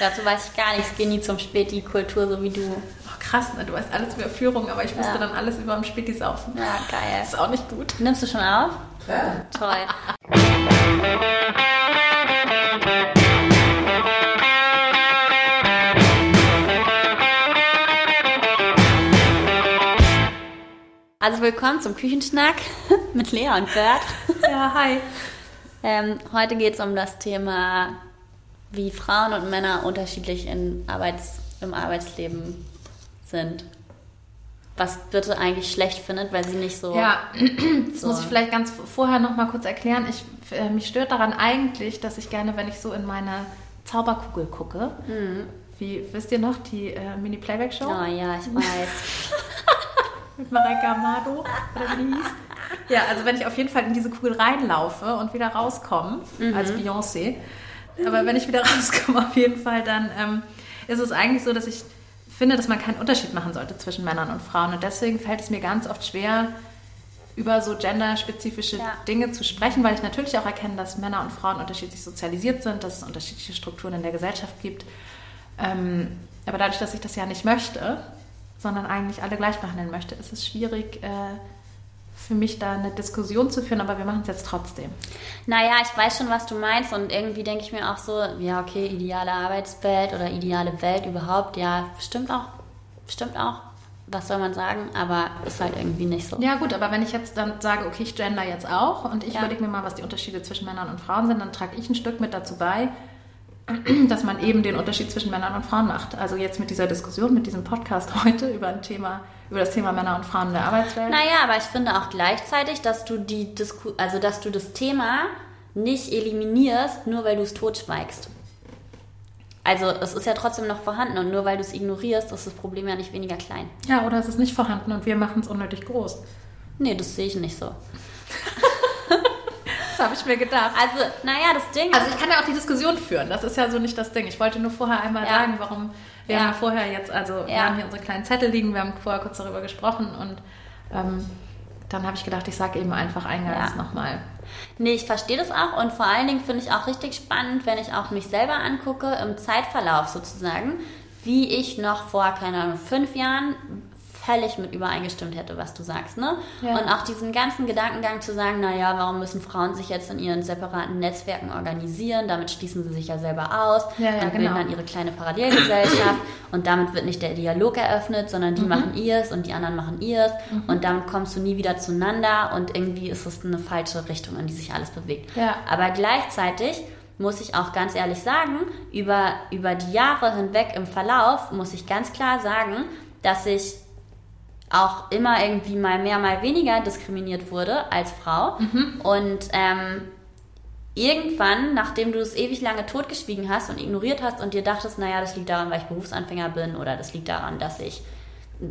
Dazu weiß ich gar nichts. Ich gehe nie zum Späti-Kultur, so wie du. Oh, krass, ne? du weißt alles über Führung, aber ich wusste ja. dann alles über am Späti saufen. Ja, geil. ist auch nicht gut. Nimmst du schon auf? Ja. Toll. Also willkommen zum Küchenschnack mit Lea und Bert. Ja, hi. Ähm, heute geht es um das Thema, wie Frauen und Männer unterschiedlich in Arbeits-, im Arbeitsleben sind. Was Birte eigentlich schlecht findet, weil sie nicht so. Ja, das so muss ich vielleicht ganz vorher noch mal kurz erklären. Ich, äh, mich stört daran eigentlich, dass ich gerne, wenn ich so in meine Zauberkugel gucke, mhm. wie, wisst ihr noch, die äh, Mini-Playback-Show? Oh ja, ich weiß. mit Mareike Amado oder wie hieß. Ja, also wenn ich auf jeden Fall in diese Kugel reinlaufe und wieder rauskomme, mhm. als Beyoncé, aber wenn ich wieder rauskomme, auf jeden Fall, dann ähm, ist es eigentlich so, dass ich finde, dass man keinen Unterschied machen sollte zwischen Männern und Frauen. Und deswegen fällt es mir ganz oft schwer, über so genderspezifische ja. Dinge zu sprechen, weil ich natürlich auch erkenne, dass Männer und Frauen unterschiedlich sozialisiert sind, dass es unterschiedliche Strukturen in der Gesellschaft gibt. Ähm, aber dadurch, dass ich das ja nicht möchte, sondern eigentlich alle gleich behandeln möchte, ist es schwierig, äh, für mich da eine Diskussion zu führen, aber wir machen es jetzt trotzdem. Naja, ich weiß schon, was du meinst und irgendwie denke ich mir auch so, ja, okay, ideale Arbeitswelt oder ideale Welt überhaupt, ja, stimmt auch, stimmt auch. Was soll man sagen? Aber ist halt irgendwie nicht so. Ja, gut, aber wenn ich jetzt dann sage, okay, ich gender jetzt auch und ich ja. überlege mir mal, was die Unterschiede zwischen Männern und Frauen sind, dann trage ich ein Stück mit dazu bei, dass man eben den Unterschied zwischen Männern und Frauen macht. Also jetzt mit dieser Diskussion, mit diesem Podcast heute über ein Thema, über das Thema Männer und Frauen in der Arbeitswelt. Naja, aber ich finde auch gleichzeitig, dass du die Disku also dass du das Thema nicht eliminierst, nur weil du es totschweigst. Also es ist ja trotzdem noch vorhanden und nur weil du es ignorierst, ist das Problem ja nicht weniger klein. Ja, oder es ist nicht vorhanden und wir machen es unnötig groß. Nee, das sehe ich nicht so. Das habe ich mir gedacht. Also, naja, das Ding. Also, ich kann ja auch die Diskussion führen. Das ist ja so nicht das Ding. Ich wollte nur vorher einmal ja. sagen, warum wir ja. haben vorher jetzt, also, ja. wir haben hier unsere kleinen Zettel liegen, wir haben vorher kurz darüber gesprochen und ähm, dann habe ich gedacht, ich sage eben einfach eingangs ja. nochmal. Nee, ich verstehe das auch und vor allen Dingen finde ich auch richtig spannend, wenn ich auch mich selber angucke, im Zeitverlauf sozusagen, wie ich noch vor, keine Ahnung, fünf Jahren völlig mit übereingestimmt hätte, was du sagst. Ne? Ja. Und auch diesen ganzen Gedankengang zu sagen, naja, warum müssen Frauen sich jetzt in ihren separaten Netzwerken organisieren? Damit schließen sie sich ja selber aus. Ja, ja, dann bilden genau. dann ihre kleine Parallelgesellschaft und damit wird nicht der Dialog eröffnet, sondern die mhm. machen ihrs und die anderen machen ihrs mhm. und damit kommst du nie wieder zueinander und irgendwie ist es eine falsche Richtung, in die sich alles bewegt. Aber gleichzeitig muss ich auch ganz ehrlich sagen, über, über die Jahre hinweg im Verlauf muss ich ganz klar sagen, dass ich auch immer irgendwie mal mehr, mal weniger diskriminiert wurde als Frau. Mhm. Und ähm, irgendwann, nachdem du es ewig lange totgeschwiegen hast und ignoriert hast und dir dachtest, naja, das liegt daran, weil ich Berufsanfänger bin oder das liegt daran, dass ich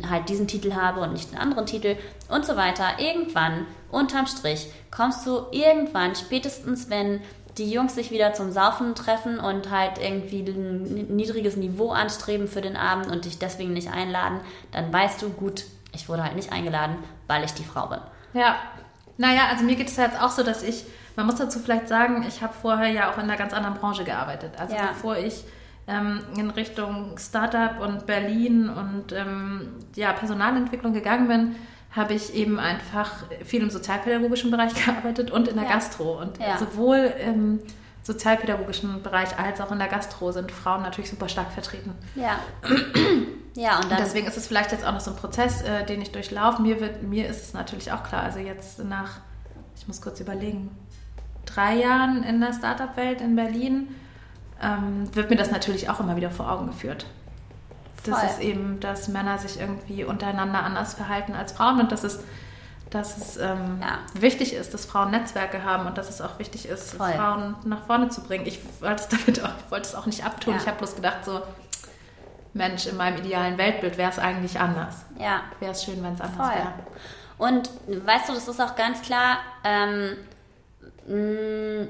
halt diesen Titel habe und nicht einen anderen Titel und so weiter. Irgendwann, unterm Strich, kommst du irgendwann, spätestens wenn die Jungs sich wieder zum Saufen treffen und halt irgendwie ein niedriges Niveau anstreben für den Abend und dich deswegen nicht einladen, dann weißt du, gut, ich wurde halt nicht eingeladen, weil ich die Frau bin. Ja. Naja, also mir geht es jetzt auch so, dass ich, man muss dazu vielleicht sagen, ich habe vorher ja auch in einer ganz anderen Branche gearbeitet. Also ja. bevor ich ähm, in Richtung Startup und Berlin und ähm, ja, Personalentwicklung gegangen bin, habe ich eben einfach viel im sozialpädagogischen Bereich gearbeitet und in der ja. Gastro. Und ja. sowohl im sozialpädagogischen Bereich als auch in der Gastro sind Frauen natürlich super stark vertreten. Ja. ja, und, und deswegen ist es vielleicht jetzt auch noch so ein Prozess, äh, den ich durchlaufe. Mir, wird, mir ist es natürlich auch klar, also jetzt nach, ich muss kurz überlegen, drei Jahren in der Startup-Welt in Berlin, ähm, wird mir das natürlich auch immer wieder vor Augen geführt. Das Voll. ist eben, dass Männer sich irgendwie untereinander anders verhalten als Frauen und dass es dass es ähm, ja. wichtig ist, dass Frauen Netzwerke haben und dass es auch wichtig ist, Voll. Frauen nach vorne zu bringen. Ich wollte es damit auch, ich wollte es auch nicht abtun. Ja. Ich habe bloß gedacht, so, Mensch, in meinem idealen Weltbild wäre es eigentlich anders. Ja. Wäre es schön, wenn es anders wäre. Und weißt du, das ist auch ganz klar, ähm, mm,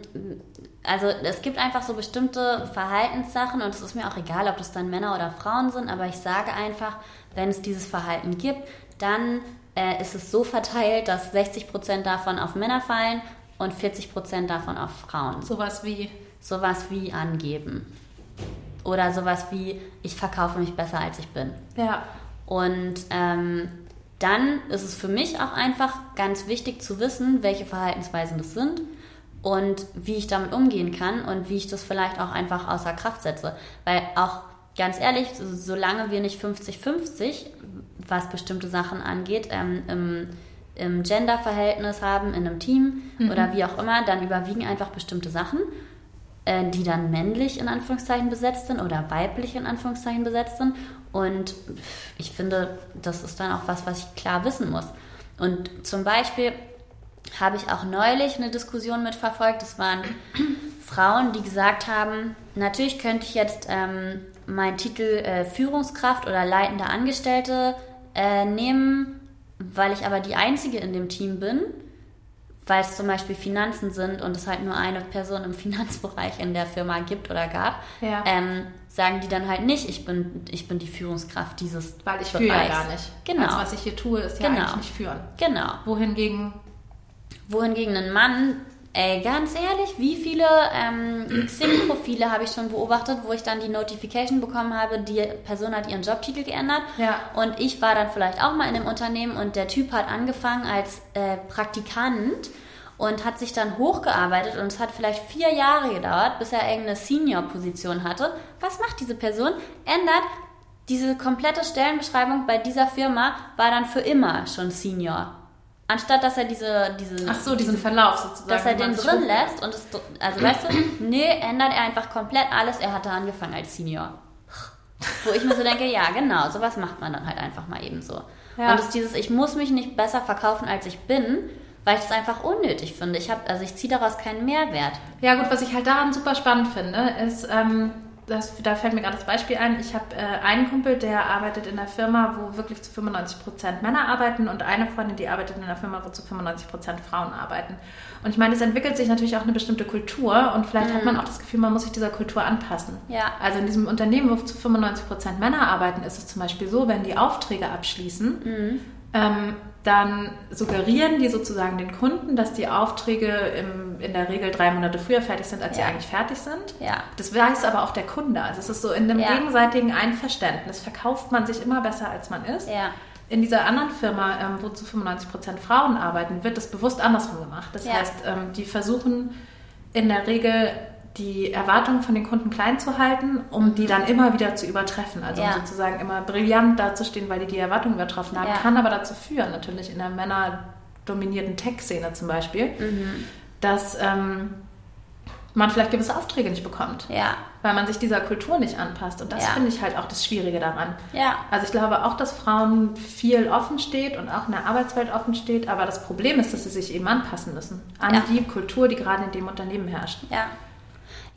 also es gibt einfach so bestimmte Verhaltenssachen und es ist mir auch egal, ob das dann Männer oder Frauen sind, aber ich sage einfach, wenn es dieses Verhalten gibt, dann äh, ist es so verteilt, dass 60 Prozent davon auf Männer fallen und 40 Prozent davon auf Frauen. Sowas wie? Sowas wie angeben. Oder sowas wie, ich verkaufe mich besser, als ich bin. Ja. Und ähm, dann ist es für mich auch einfach ganz wichtig zu wissen, welche Verhaltensweisen das sind und wie ich damit umgehen kann und wie ich das vielleicht auch einfach außer Kraft setze. Weil auch ganz ehrlich, solange wir nicht 50-50, was bestimmte Sachen angeht, ähm, im, im Gender-Verhältnis haben, in einem Team mhm. oder wie auch immer, dann überwiegen einfach bestimmte Sachen, äh, die dann männlich in Anführungszeichen besetzt sind oder weiblich in Anführungszeichen besetzt sind. Und ich finde, das ist dann auch was, was ich klar wissen muss. Und zum Beispiel habe ich auch neulich eine Diskussion mitverfolgt. Das waren Frauen, die gesagt haben, natürlich könnte ich jetzt ähm, meinen Titel äh, Führungskraft oder leitende Angestellte äh, nehmen, weil ich aber die Einzige in dem Team bin, weil es zum Beispiel Finanzen sind und es halt nur eine Person im Finanzbereich in der Firma gibt oder gab. Ja. Ähm, sagen die dann halt nicht, ich bin, ich bin die Führungskraft dieses Weil ich führe ja gar nicht. Genau. Also was ich hier tue, ist ja genau. eigentlich nicht führen. Genau. Wohingegen wohingegen ein Mann, ey, ganz ehrlich, wie viele ähm, Xing-Profile habe ich schon beobachtet, wo ich dann die Notification bekommen habe, die Person hat ihren Jobtitel geändert. Ja. Und ich war dann vielleicht auch mal in dem Unternehmen und der Typ hat angefangen als äh, Praktikant und hat sich dann hochgearbeitet und es hat vielleicht vier Jahre gedauert, bis er irgendeine Senior-Position hatte. Was macht diese Person? Ändert diese komplette Stellenbeschreibung bei dieser Firma war dann für immer schon Senior. Anstatt dass er diese, diese Ach so, diesen diese, Verlauf sozusagen. Dass er den drin lässt und es, also weißt du, nee, ändert er einfach komplett alles. Er hatte angefangen als Senior. Wo ich mir so denke, ja, genau, sowas macht man dann halt einfach mal eben so. Ja. Und es ist dieses, ich muss mich nicht besser verkaufen, als ich bin, weil ich es einfach unnötig finde. Ich habe, also ich ziehe daraus keinen Mehrwert. Ja gut, was ich halt daran super spannend finde, ist, ähm, das, da fällt mir gerade das Beispiel ein. Ich habe äh, einen Kumpel, der arbeitet in einer Firma, wo wirklich zu 95 Prozent Männer arbeiten und eine Freundin, die arbeitet in einer Firma, wo zu 95 Prozent Frauen arbeiten. Und ich meine, es entwickelt sich natürlich auch eine bestimmte Kultur und vielleicht mhm. hat man auch das Gefühl, man muss sich dieser Kultur anpassen. Ja. Also in diesem Unternehmen, wo zu 95 Prozent Männer arbeiten, ist es zum Beispiel so, wenn die Aufträge abschließen, mhm. Ähm, dann suggerieren die sozusagen den Kunden, dass die Aufträge im, in der Regel drei Monate früher fertig sind, als ja. sie eigentlich fertig sind. Ja. Das weiß aber auch der Kunde. Also es ist so in einem ja. gegenseitigen Einverständnis verkauft man sich immer besser, als man ist. Ja. In dieser anderen Firma, ähm, wo zu 95 Prozent Frauen arbeiten, wird das bewusst andersrum gemacht. Das heißt, ähm, die versuchen in der Regel die Erwartungen von den Kunden klein zu halten, um die dann immer wieder zu übertreffen. Also ja. um sozusagen immer brillant dazustehen, weil die die Erwartungen übertroffen haben. Ja. Kann aber dazu führen, natürlich in der männerdominierten Tech-Szene zum Beispiel, mhm. dass ähm, man vielleicht gewisse Aufträge nicht bekommt. Ja. Weil man sich dieser Kultur nicht anpasst. Und das ja. finde ich halt auch das Schwierige daran. Ja. Also ich glaube auch, dass Frauen viel offen steht und auch in der Arbeitswelt offen steht. Aber das Problem ist, dass sie sich eben anpassen müssen an die Kultur, die gerade in dem Unternehmen herrscht. Ja.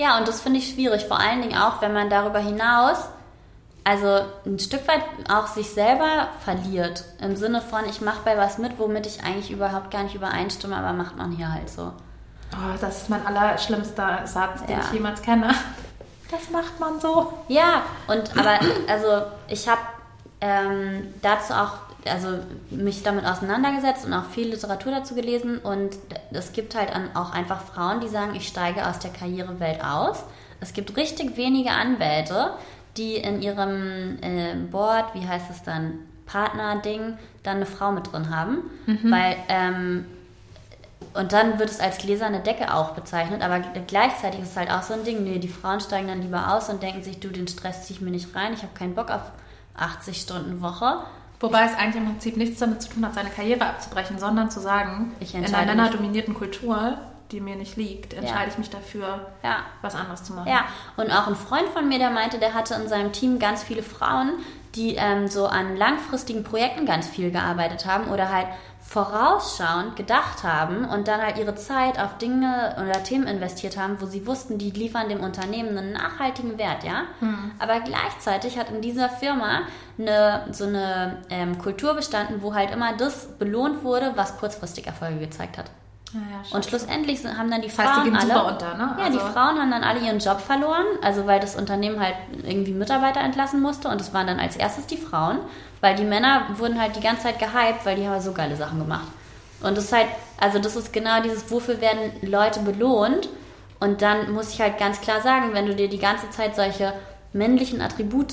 Ja, und das finde ich schwierig, vor allen Dingen auch, wenn man darüber hinaus also ein Stück weit auch sich selber verliert. Im Sinne von, ich mache bei was mit, womit ich eigentlich überhaupt gar nicht übereinstimme, aber macht man hier halt so. Oh, das ist mein allerschlimmster Satz, den ja. ich jemals kenne. Das macht man so. Ja, und aber also ich habe ähm, dazu auch also mich damit auseinandergesetzt und auch viel Literatur dazu gelesen und es gibt halt auch einfach Frauen, die sagen, ich steige aus der Karrierewelt aus. Es gibt richtig wenige Anwälte, die in ihrem äh, Board, wie heißt es dann, Partner-Ding, dann eine Frau mit drin haben, mhm. weil ähm, und dann wird es als gläserne Decke auch bezeichnet, aber gleichzeitig ist es halt auch so ein Ding, nee, die Frauen steigen dann lieber aus und denken sich, du, den Stress ziehe ich mir nicht rein, ich habe keinen Bock auf 80 Stunden Woche. Wobei es eigentlich im Prinzip nichts damit zu tun hat, seine Karriere abzubrechen, sondern zu sagen, in einer männerdominierten Kultur, die mir nicht liegt, entscheide ja. ich mich dafür, ja. was anderes zu machen. Ja, und auch ein Freund von mir, der meinte, der hatte in seinem Team ganz viele Frauen, die ähm, so an langfristigen Projekten ganz viel gearbeitet haben oder halt vorausschauend gedacht haben und dann halt ihre Zeit auf Dinge oder Themen investiert haben, wo sie wussten, die liefern dem Unternehmen einen nachhaltigen Wert, ja. Mhm. Aber gleichzeitig hat in dieser Firma eine, so eine ähm, Kultur bestanden, wo halt immer das belohnt wurde, was kurzfristig Erfolge gezeigt hat. Ja, ja, und schlussendlich haben dann die das heißt, Frauen die alle, unter, ne? ja, die also Frauen haben dann alle ihren Job verloren, also weil das Unternehmen halt irgendwie Mitarbeiter entlassen musste und es waren dann als erstes die Frauen, weil die Männer wurden halt die ganze Zeit gehypt, weil die haben so geile Sachen gemacht. Und das ist halt, also das ist genau dieses, wofür werden Leute belohnt? Und dann muss ich halt ganz klar sagen, wenn du dir die ganze Zeit solche männlichen Attribute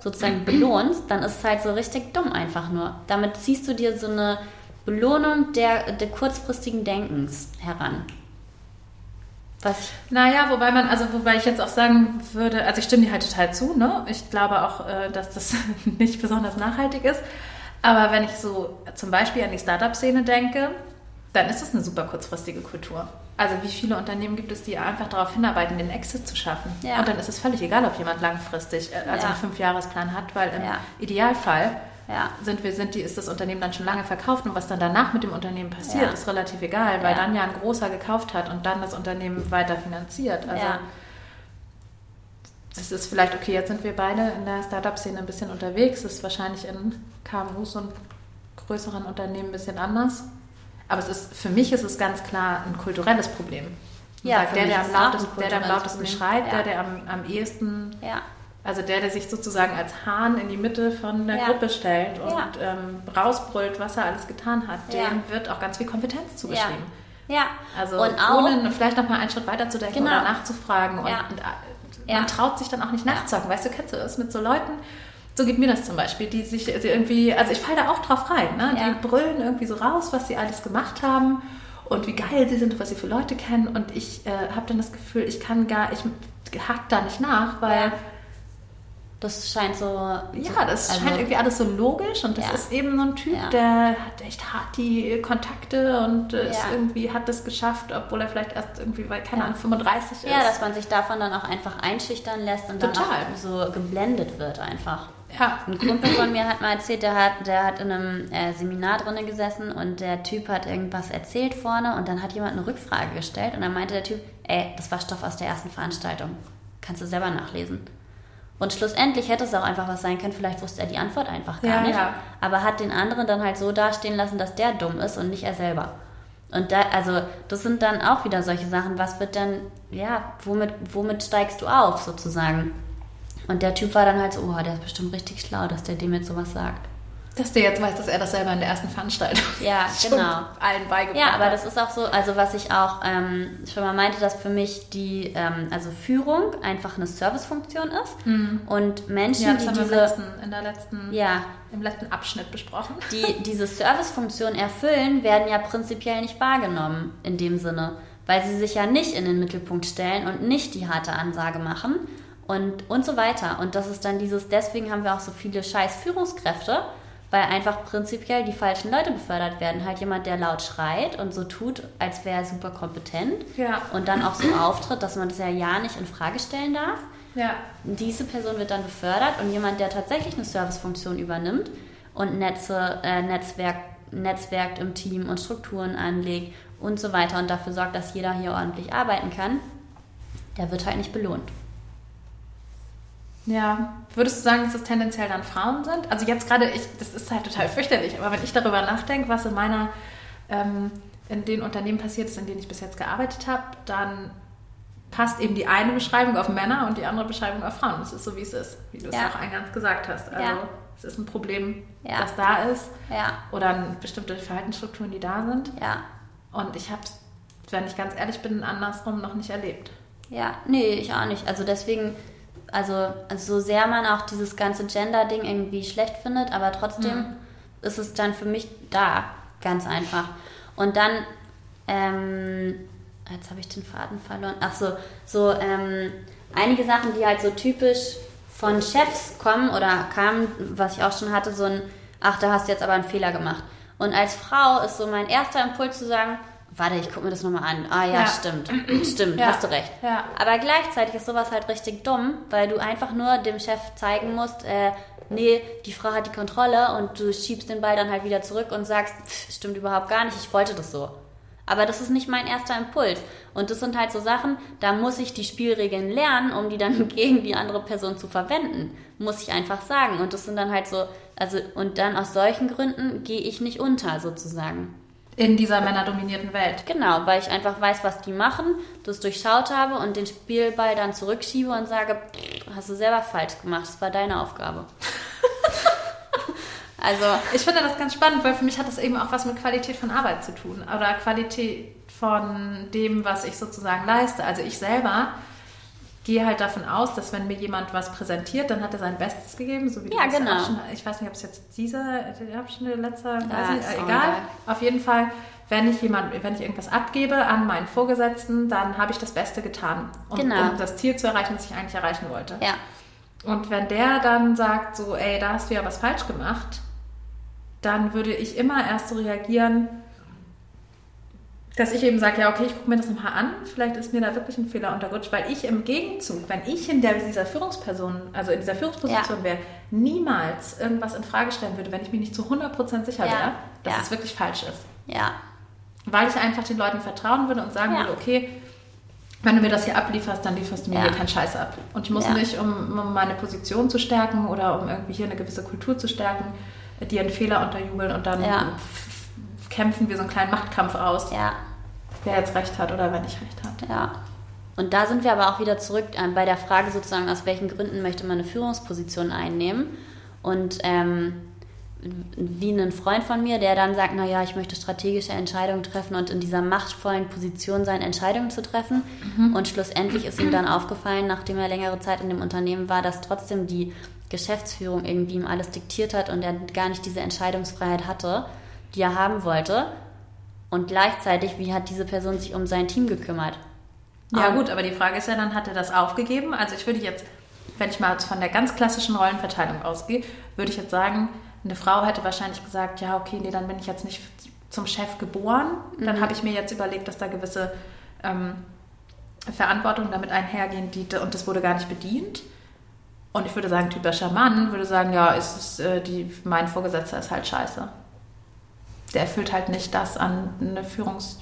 sozusagen belohnst, dann ist es halt so richtig dumm einfach nur. Damit ziehst du dir so eine Belohnung der, der kurzfristigen Denkens heran. Was? Naja, wobei man, also wobei ich jetzt auch sagen würde, also ich stimme dir halt total zu, ne? Ich glaube auch, äh, dass das nicht besonders nachhaltig ist. Aber wenn ich so zum Beispiel an die Startup-Szene denke, dann ist es eine super kurzfristige Kultur. Also wie viele Unternehmen gibt es, die einfach darauf hinarbeiten, den Exit zu schaffen? Ja. Und dann ist es völlig egal, ob jemand langfristig, äh, also ja. einen Fünfjahresplan hat, weil im ja. Idealfall ja. sind wir, sind die, ist das Unternehmen dann schon lange verkauft und was dann danach mit dem Unternehmen passiert, ist relativ egal, weil dann ja ein großer gekauft hat und dann das Unternehmen weiter finanziert. Also das ist vielleicht okay, jetzt sind wir beide in der Startup-Szene ein bisschen unterwegs, das ist wahrscheinlich in KMUs und größeren Unternehmen ein bisschen anders. Aber es ist, für mich ist es ganz klar ein kulturelles Problem. Ja, sagt, der, der am, lautesten, der, der am lautesten schreit, ja. der, der am, am ehesten, ja. Also der, der sich sozusagen als Hahn in die Mitte von der ja. Gruppe stellt und ähm, rausbrüllt, was er alles getan hat, dem wird auch ganz viel Kompetenz zugeschrieben. Ja. Also und auch, ohne vielleicht noch mal einen Schritt weiter zu denken genau. oder nachzufragen. Und, und äh, man traut sich dann auch nicht nachzusagen. Weißt du, kennst du das mit so Leuten, so geht mir das zum Beispiel, die sich irgendwie, also ich falle da auch drauf rein, ne? Ja. die brüllen irgendwie so raus, was sie alles gemacht haben und wie geil sie sind, was sie für Leute kennen und ich äh, habe dann das Gefühl, ich kann gar, ich hack da nicht nach, weil... Das scheint so. Ja, das also, scheint irgendwie alles so logisch und das ja. ist eben so ein Typ, ja. der hat echt hart die Kontakte und äh, ja. irgendwie hat das geschafft, obwohl er vielleicht erst irgendwie, weil keine Ahnung, 35 ist. Ja, dass man sich davon dann auch einfach einschüchtern lässt und Total. dann auch so geblendet wird einfach. Ja. Ein Kumpel von mir hat mal erzählt, der hat, der hat in einem äh, Seminar drinnen gesessen und der Typ hat irgendwas erzählt vorne und dann hat jemand eine Rückfrage gestellt und dann meinte der Typ, ey, das war Stoff aus der ersten Veranstaltung. Kannst du selber nachlesen. Und schlussendlich hätte es auch einfach was sein können, vielleicht wusste er die Antwort einfach gar ja, nicht, ja. aber hat den anderen dann halt so dastehen lassen, dass der dumm ist und nicht er selber. Und da, also, das sind dann auch wieder solche Sachen. Was wird dann, ja, womit, womit steigst du auf sozusagen? Und der Typ war dann halt so, oh, der ist bestimmt richtig schlau, dass der dem jetzt sowas sagt. Dass der jetzt weiß, dass er das selber in der ersten Veranstaltung ja, genau. allen beigebracht Ja, aber das ist auch so, also was ich auch ähm, schon mal meinte, dass für mich die, ähm, also Führung einfach eine Servicefunktion ist mhm. und Menschen, ja, das die haben diese, wir im letzten, in der letzten, ja, im letzten Abschnitt besprochen. Die diese Servicefunktion erfüllen, werden ja prinzipiell nicht wahrgenommen in dem Sinne, weil sie sich ja nicht in den Mittelpunkt stellen und nicht die harte Ansage machen, und, und so weiter. Und das ist dann dieses, deswegen haben wir auch so viele scheiß Führungskräfte, weil einfach prinzipiell die falschen Leute befördert werden. Halt jemand, der laut schreit und so tut, als wäre er super kompetent ja. und dann auch so auftritt, dass man das ja ja nicht in Frage stellen darf. Ja. Diese Person wird dann befördert und jemand, der tatsächlich eine Servicefunktion übernimmt und Netze, äh, Netzwerk, netzwerkt im Team und Strukturen anlegt und so weiter und dafür sorgt, dass jeder hier ordentlich arbeiten kann, der wird halt nicht belohnt. Ja, würdest du sagen, dass das tendenziell dann Frauen sind? Also jetzt gerade, ich, das ist halt total fürchterlich, aber wenn ich darüber nachdenke, was in meiner, ähm, in den Unternehmen passiert ist, in denen ich bis jetzt gearbeitet habe, dann passt eben die eine Beschreibung auf Männer und die andere Beschreibung auf Frauen. Das ist so, wie es ist, wie du es ja. auch eingangs gesagt hast. Also ja. es ist ein Problem, ja. das da ist ja. oder bestimmte Verhaltensstrukturen, die da sind. Ja. Und ich habe es, wenn ich ganz ehrlich bin, andersrum noch nicht erlebt. Ja, nee, ich auch nicht. Also deswegen also, also so sehr man auch dieses ganze Gender-Ding irgendwie schlecht findet, aber trotzdem mhm. ist es dann für mich da, ganz einfach. Und dann, ähm, jetzt habe ich den Faden verloren. Ach so, so ähm, einige Sachen, die halt so typisch von Chefs kommen oder kamen, was ich auch schon hatte, so ein, ach, da hast du jetzt aber einen Fehler gemacht. Und als Frau ist so mein erster Impuls zu sagen, warte, ich gucke mir das nochmal an. Ah ja, ja. stimmt. stimmt, ja. hast du recht. Ja. Aber gleichzeitig ist sowas halt richtig dumm, weil du einfach nur dem Chef zeigen musst, äh, nee, die Frau hat die Kontrolle und du schiebst den Ball dann halt wieder zurück und sagst, pff, stimmt überhaupt gar nicht, ich wollte das so. Aber das ist nicht mein erster Impuls. Und das sind halt so Sachen, da muss ich die Spielregeln lernen, um die dann gegen die andere Person zu verwenden. Muss ich einfach sagen. Und das sind dann halt so, also, und dann aus solchen Gründen gehe ich nicht unter, sozusagen. In dieser männerdominierten Welt. Genau, weil ich einfach weiß, was die machen, das durchschaut habe und den Spielball dann zurückschiebe und sage, hast du selber falsch gemacht, das war deine Aufgabe. also. Ich finde das ganz spannend, weil für mich hat das eben auch was mit Qualität von Arbeit zu tun oder Qualität von dem, was ich sozusagen leiste. Also ich selber gehe halt davon aus, dass wenn mir jemand was präsentiert, dann hat er sein Bestes gegeben, so wie ja, du genau. Schon, ich weiß nicht, ob es jetzt dieser, habe ich eine letzte, ja, äh, egal. egal. Auf jeden Fall, wenn ich jemand, wenn ich irgendwas abgebe an meinen Vorgesetzten, dann habe ich das Beste getan, um, genau. um das Ziel zu erreichen, das ich eigentlich erreichen wollte. Ja. Und wenn der dann sagt, so, ey, da hast du ja was falsch gemacht, dann würde ich immer erst so reagieren, dass ich eben sage, ja, okay, ich gucke mir das nochmal an, vielleicht ist mir da wirklich ein Fehler unterrutscht, weil ich im Gegenzug, wenn ich in der, dieser Führungsperson, also in dieser Führungsposition ja. wäre, niemals irgendwas in Frage stellen würde, wenn ich mir nicht zu 100% sicher ja. wäre, dass ja. es wirklich falsch ist. Ja. Weil ich einfach den Leuten vertrauen würde und sagen würde, okay, wenn du mir das hier ablieferst, dann lieferst du mir hier keinen Scheiß ab. Und ich muss nicht, um, um meine Position zu stärken oder um irgendwie hier eine gewisse Kultur zu stärken, dir einen Fehler unterjubeln und dann kämpfen wir so einen kleinen Machtkampf aus. Ja. Wer jetzt recht hat oder wer nicht recht hat. Ja. Und da sind wir aber auch wieder zurück ähm, bei der Frage sozusagen, aus welchen Gründen möchte man eine Führungsposition einnehmen. Und ähm, wie ein Freund von mir, der dann sagt, naja, ich möchte strategische Entscheidungen treffen und in dieser machtvollen Position sein, Entscheidungen zu treffen. Mhm. Und schlussendlich ist ihm dann aufgefallen, nachdem er längere Zeit in dem Unternehmen war, dass trotzdem die Geschäftsführung irgendwie ihm alles diktiert hat und er gar nicht diese Entscheidungsfreiheit hatte die er haben wollte. Und gleichzeitig, wie hat diese Person sich um sein Team gekümmert? Ja, um, gut, aber die Frage ist ja dann, hat er das aufgegeben? Also ich würde jetzt, wenn ich mal von der ganz klassischen Rollenverteilung ausgehe, würde ich jetzt sagen, eine Frau hätte wahrscheinlich gesagt, ja, okay, nee, dann bin ich jetzt nicht zum Chef geboren. Dann mhm. habe ich mir jetzt überlegt, dass da gewisse ähm, Verantwortung damit einhergehen, die, und das wurde gar nicht bedient. Und ich würde sagen, typischer Mann würde sagen, ja, ist es, äh, die, mein Vorgesetzter ist halt scheiße der erfüllt halt nicht das an eine Führungs...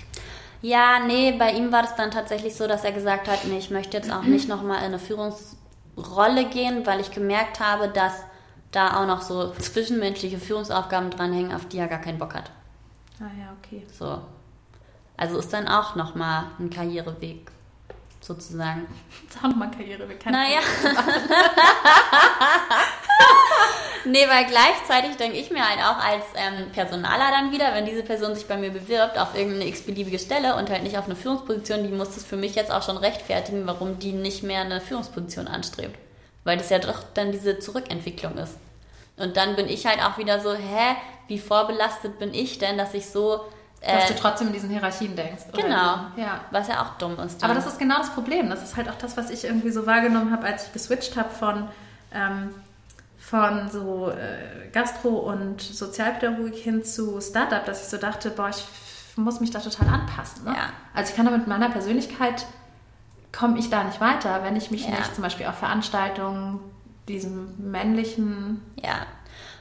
Ja, nee, bei ihm war das dann tatsächlich so, dass er gesagt hat, nee, ich möchte jetzt auch nicht nochmal in eine Führungsrolle gehen, weil ich gemerkt habe, dass da auch noch so zwischenmenschliche Führungsaufgaben dranhängen, auf die er gar keinen Bock hat. Ah ja, okay. So. Also ist dann auch nochmal ein Karriereweg, sozusagen. Das ist auch nochmal ein Karriereweg. Naja. nee, weil gleichzeitig denke ich mir halt auch als ähm, Personaler dann wieder, wenn diese Person sich bei mir bewirbt auf irgendeine x-beliebige Stelle und halt nicht auf eine Führungsposition, die muss es für mich jetzt auch schon rechtfertigen, warum die nicht mehr eine Führungsposition anstrebt. Weil das ja doch dann diese Zurückentwicklung ist. Und dann bin ich halt auch wieder so, hä, wie vorbelastet bin ich denn, dass ich so dass du äh, trotzdem in diesen Hierarchien denkst. Oder? Genau. Ja. Was ja auch dumm ist. Dann. Aber das ist genau das Problem. Das ist halt auch das, was ich irgendwie so wahrgenommen habe, als ich geswitcht habe von ähm, von so äh, Gastro- und Sozialpädagogik hin zu Startup, dass ich so dachte, boah, ich muss mich da total anpassen. Ne? Ja. Also ich kann da mit meiner Persönlichkeit, komme ich da nicht weiter, wenn ich mich ja. nicht zum Beispiel auf Veranstaltungen diesem männlichen... Ja.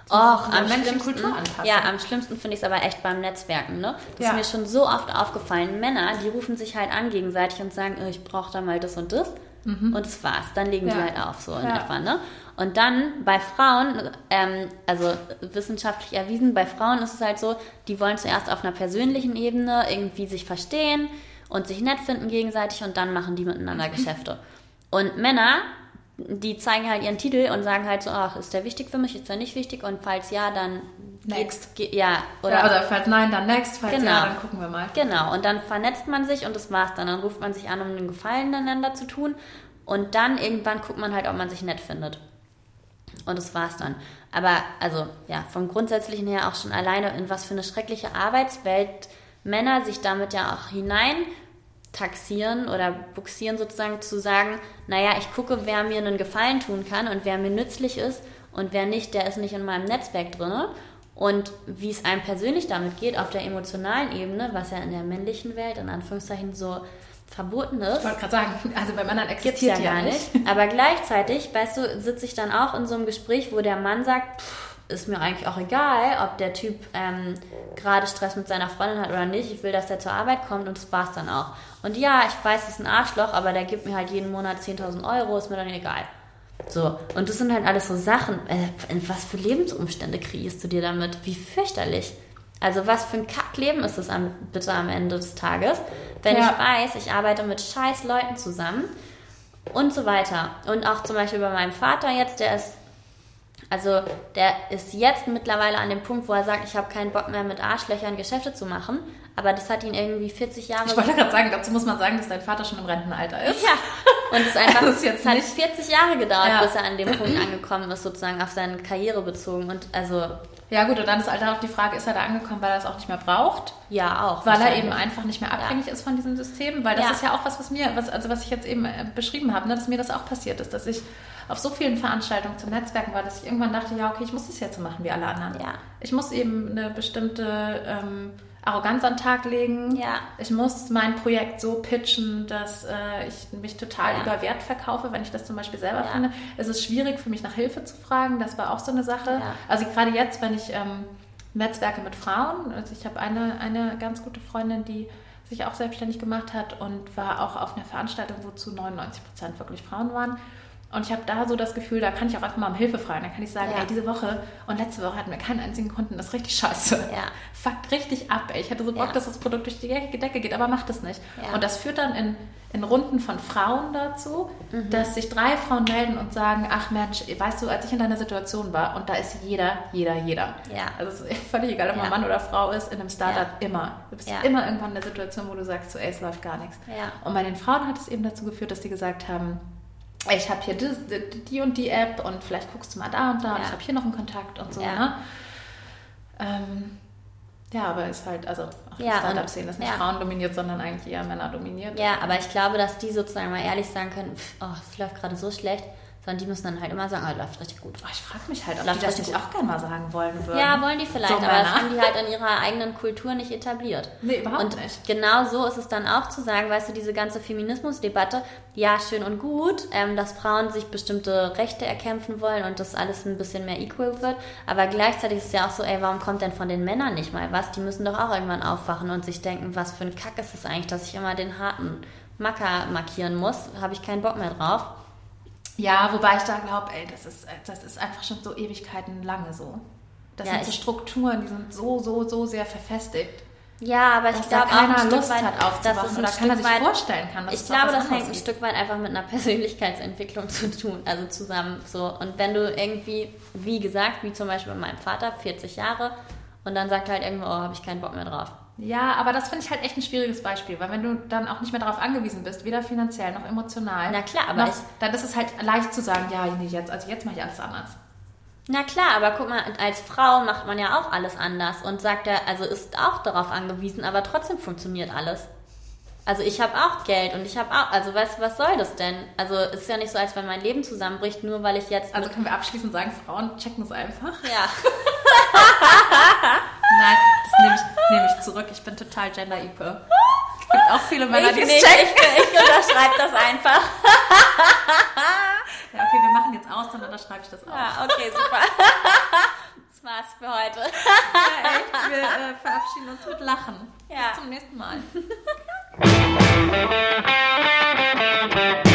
Och, am schlimmsten, ja, am schlimmsten finde ich es aber echt beim Netzwerken. Ne? Das ja. ist mir schon so oft aufgefallen. Männer, die rufen sich halt an gegenseitig und sagen, oh, ich brauche da mal das und das. Mhm. Und das war's. Dann legen ja. die halt auf, so in ja. etwa. Ne? Und dann bei Frauen, ähm, also wissenschaftlich erwiesen, bei Frauen ist es halt so, die wollen zuerst auf einer persönlichen Ebene irgendwie sich verstehen und sich nett finden gegenseitig und dann machen die miteinander Geschäfte. Und Männer, die zeigen halt ihren Titel und sagen halt so, ach, ist der wichtig für mich, ist der nicht wichtig? Und falls ja, dann next. Geht, ja, oder, ja, oder falls nein, dann next, falls genau. ja, dann gucken wir mal. Genau, und dann vernetzt man sich und das war's dann. Dann ruft man sich an, um einen Gefallen einander zu tun. Und dann irgendwann guckt man halt, ob man sich nett findet. Und das war's dann. Aber also ja, vom Grundsätzlichen her auch schon alleine, in was für eine schreckliche Arbeitswelt Männer sich damit ja auch hinein taxieren oder buxieren sozusagen zu sagen, naja, ich gucke, wer mir einen Gefallen tun kann und wer mir nützlich ist und wer nicht, der ist nicht in meinem Netzwerk drin. Und wie es einem persönlich damit geht, auf der emotionalen Ebene, was ja in der männlichen Welt in Anführungszeichen so verboten ist. Ich wollte gerade sagen, also bei Männern existiert ja, ja nicht. Aber gleichzeitig, weißt du, sitze ich dann auch in so einem Gespräch, wo der Mann sagt, pff, ist mir eigentlich auch egal, ob der Typ ähm, gerade Stress mit seiner Freundin hat oder nicht. Ich will, dass der zur Arbeit kommt und das war's dann auch. Und ja, ich weiß, es ist ein Arschloch, aber der gibt mir halt jeden Monat 10.000 Euro, ist mir dann egal. So, und das sind halt alles so Sachen. Äh, was für Lebensumstände kriegst du dir damit? Wie fürchterlich. Also was für ein Kackleben ist das am, bitte am Ende des Tages, wenn ja. ich weiß, ich arbeite mit scheiß Leuten zusammen und so weiter. Und auch zum Beispiel bei meinem Vater jetzt, der ist Also der ist jetzt mittlerweile an dem Punkt, wo er sagt, ich habe keinen Bock mehr mit Arschlöchern Geschäfte zu machen. Aber das hat ihn irgendwie 40 Jahre... Ich wollte gerade sagen, dazu muss man sagen, dass dein Vater schon im Rentenalter ist. Ja, und es einfach, jetzt es hat nicht- 40 Jahre gedauert, Ja. bis er an dem Punkt angekommen ist, sozusagen auf seine Karriere bezogen. Und also, Ja gut, und dann ist halt auch die Frage, ist er da angekommen, weil er es auch nicht mehr braucht? ja, auch. Weil er eben einfach nicht mehr abhängig ist von diesem System, weil das Ja. ist ja auch was, was mir, was, also was ich jetzt eben äh, beschrieben habe, ne, dass mir das auch passiert ist, dass ich auf so vielen Veranstaltungen zum Netzwerken war, dass ich irgendwann dachte, ja, okay, ich muss das jetzt so machen wie alle anderen. Ja. Ich muss eben eine bestimmte ähm, Arroganz an den Tag legen. Ja. Ich muss mein Projekt so pitchen, dass äh, ich mich total Ja. über Wert verkaufe, wenn ich das zum Beispiel selber Ja. finde. Es ist schwierig für mich nach Hilfe zu fragen, das war auch so eine Sache. Ja. Also gerade jetzt, wenn ich ähm, Netzwerke mit Frauen, also ich habe eine, eine ganz gute Freundin, die sich auch selbstständig gemacht hat und war auch auf einer Veranstaltung, wo zu 99 Prozent wirklich Frauen waren. Und ich habe da so das Gefühl, da kann ich auch einfach mal um Hilfe fragen. Da kann ich sagen, Ja. ey, diese Woche und letzte Woche hatten wir keinen einzigen Kunden, das ist richtig scheiße. Ja. Fuckt richtig ab, ey. Ich hätte so Bock, Ja. dass das Produkt durch die Decke geht, aber macht es nicht. Ja. Und das führt dann in, in Runden von Frauen dazu, Mhm. dass sich drei Frauen melden und sagen, ach Mensch, weißt du, als ich in deiner Situation war, und da ist jeder, jeder, jeder. Ja. Also es ist völlig egal, ob man. Mann oder Frau ist, in einem Startup immer. Du bist immer irgendwann in der Situation, wo du sagst, so, ey, es läuft gar nichts. Und bei den Frauen hat es eben dazu geführt, dass die gesagt haben, ich habe hier die, die und die App und vielleicht guckst du mal da und da und Ja. ich habe hier noch einen Kontakt und so. Ja. Ne? Ähm, ja, aber ist halt, also auch die Ja, und- Startup-Szene ist nicht ja. Frauen dominiert, sondern eigentlich eher Männer dominiert. Ja, aber ich glaube, dass die sozusagen mal ehrlich sagen können, pff, oh, es läuft gerade so schlecht, sondern die müssen dann halt immer sagen, oh, läuft richtig gut. Oh, ich frage mich halt, ob Läuft die das nicht auch gerne mal sagen wollen würden. Ja, wollen die vielleicht, So aber das haben die halt in ihrer eigenen Kultur nicht etabliert. Nee, überhaupt und nicht. genau so ist es dann auch zu sagen, weißt du, diese ganze Feminismusdebatte, ja, schön und gut, ähm, dass Frauen sich bestimmte Rechte erkämpfen wollen und das alles ein bisschen mehr equal wird, aber gleichzeitig ist es ja auch so, ey, warum kommt denn von den Männern nicht mal was? Die müssen doch auch irgendwann aufwachen und sich denken, was für ein Kack ist es eigentlich, dass ich immer den harten Macker markieren muss, habe ich keinen Bock mehr drauf. Ja, wobei ich da glaube, ey, das ist, das ist einfach schon so Ewigkeiten lange so. Das Ja, sind so Strukturen, die sind so, so, so sehr verfestigt. Ja, aber ich glaube auch ein Stück Lust weit, hat aufzuwachen oder keiner sich vorstellen kann, dass ich glaube, das hängt ein. Stück weit einfach mit einer Persönlichkeitsentwicklung zu tun, also zusammen so. Und wenn du irgendwie, wie gesagt, wie zum Beispiel bei meinem Vater, 40 Jahre, und dann sagt er halt irgendwo, oh, habe ich keinen Bock mehr drauf. Ja, aber das finde ich halt echt ein schwieriges Beispiel, weil wenn du dann auch nicht mehr darauf angewiesen bist, weder finanziell noch emotional, Na klar, aber noch, dann ist es halt leicht zu sagen, ja, nee, jetzt, also jetzt mache ich alles anders. Na klar, aber guck mal, als Frau macht man ja auch alles anders und sagt ja, also ist auch darauf angewiesen, aber trotzdem funktioniert alles. Also ich habe auch Geld und ich habe auch, also weißt was soll das denn? Also es ist ja nicht so, als wenn mein Leben zusammenbricht, nur weil ich jetzt... Also können wir abschließend sagen, Frauen checken es einfach. ja. Nein, nehme ich, nehme ich zurück. Ich bin total gender equal. Es gibt auch viele Männer, Ich, die nicht, checken. ich, ich unterschreibe das einfach. Ja, okay, wir machen jetzt aus, dann unterschreibe ich das auch. Ja, okay, super. Das war's für heute. Ja, echt, wir äh, verabschieden uns mit Lachen. Ja. Bis zum nächsten Mal.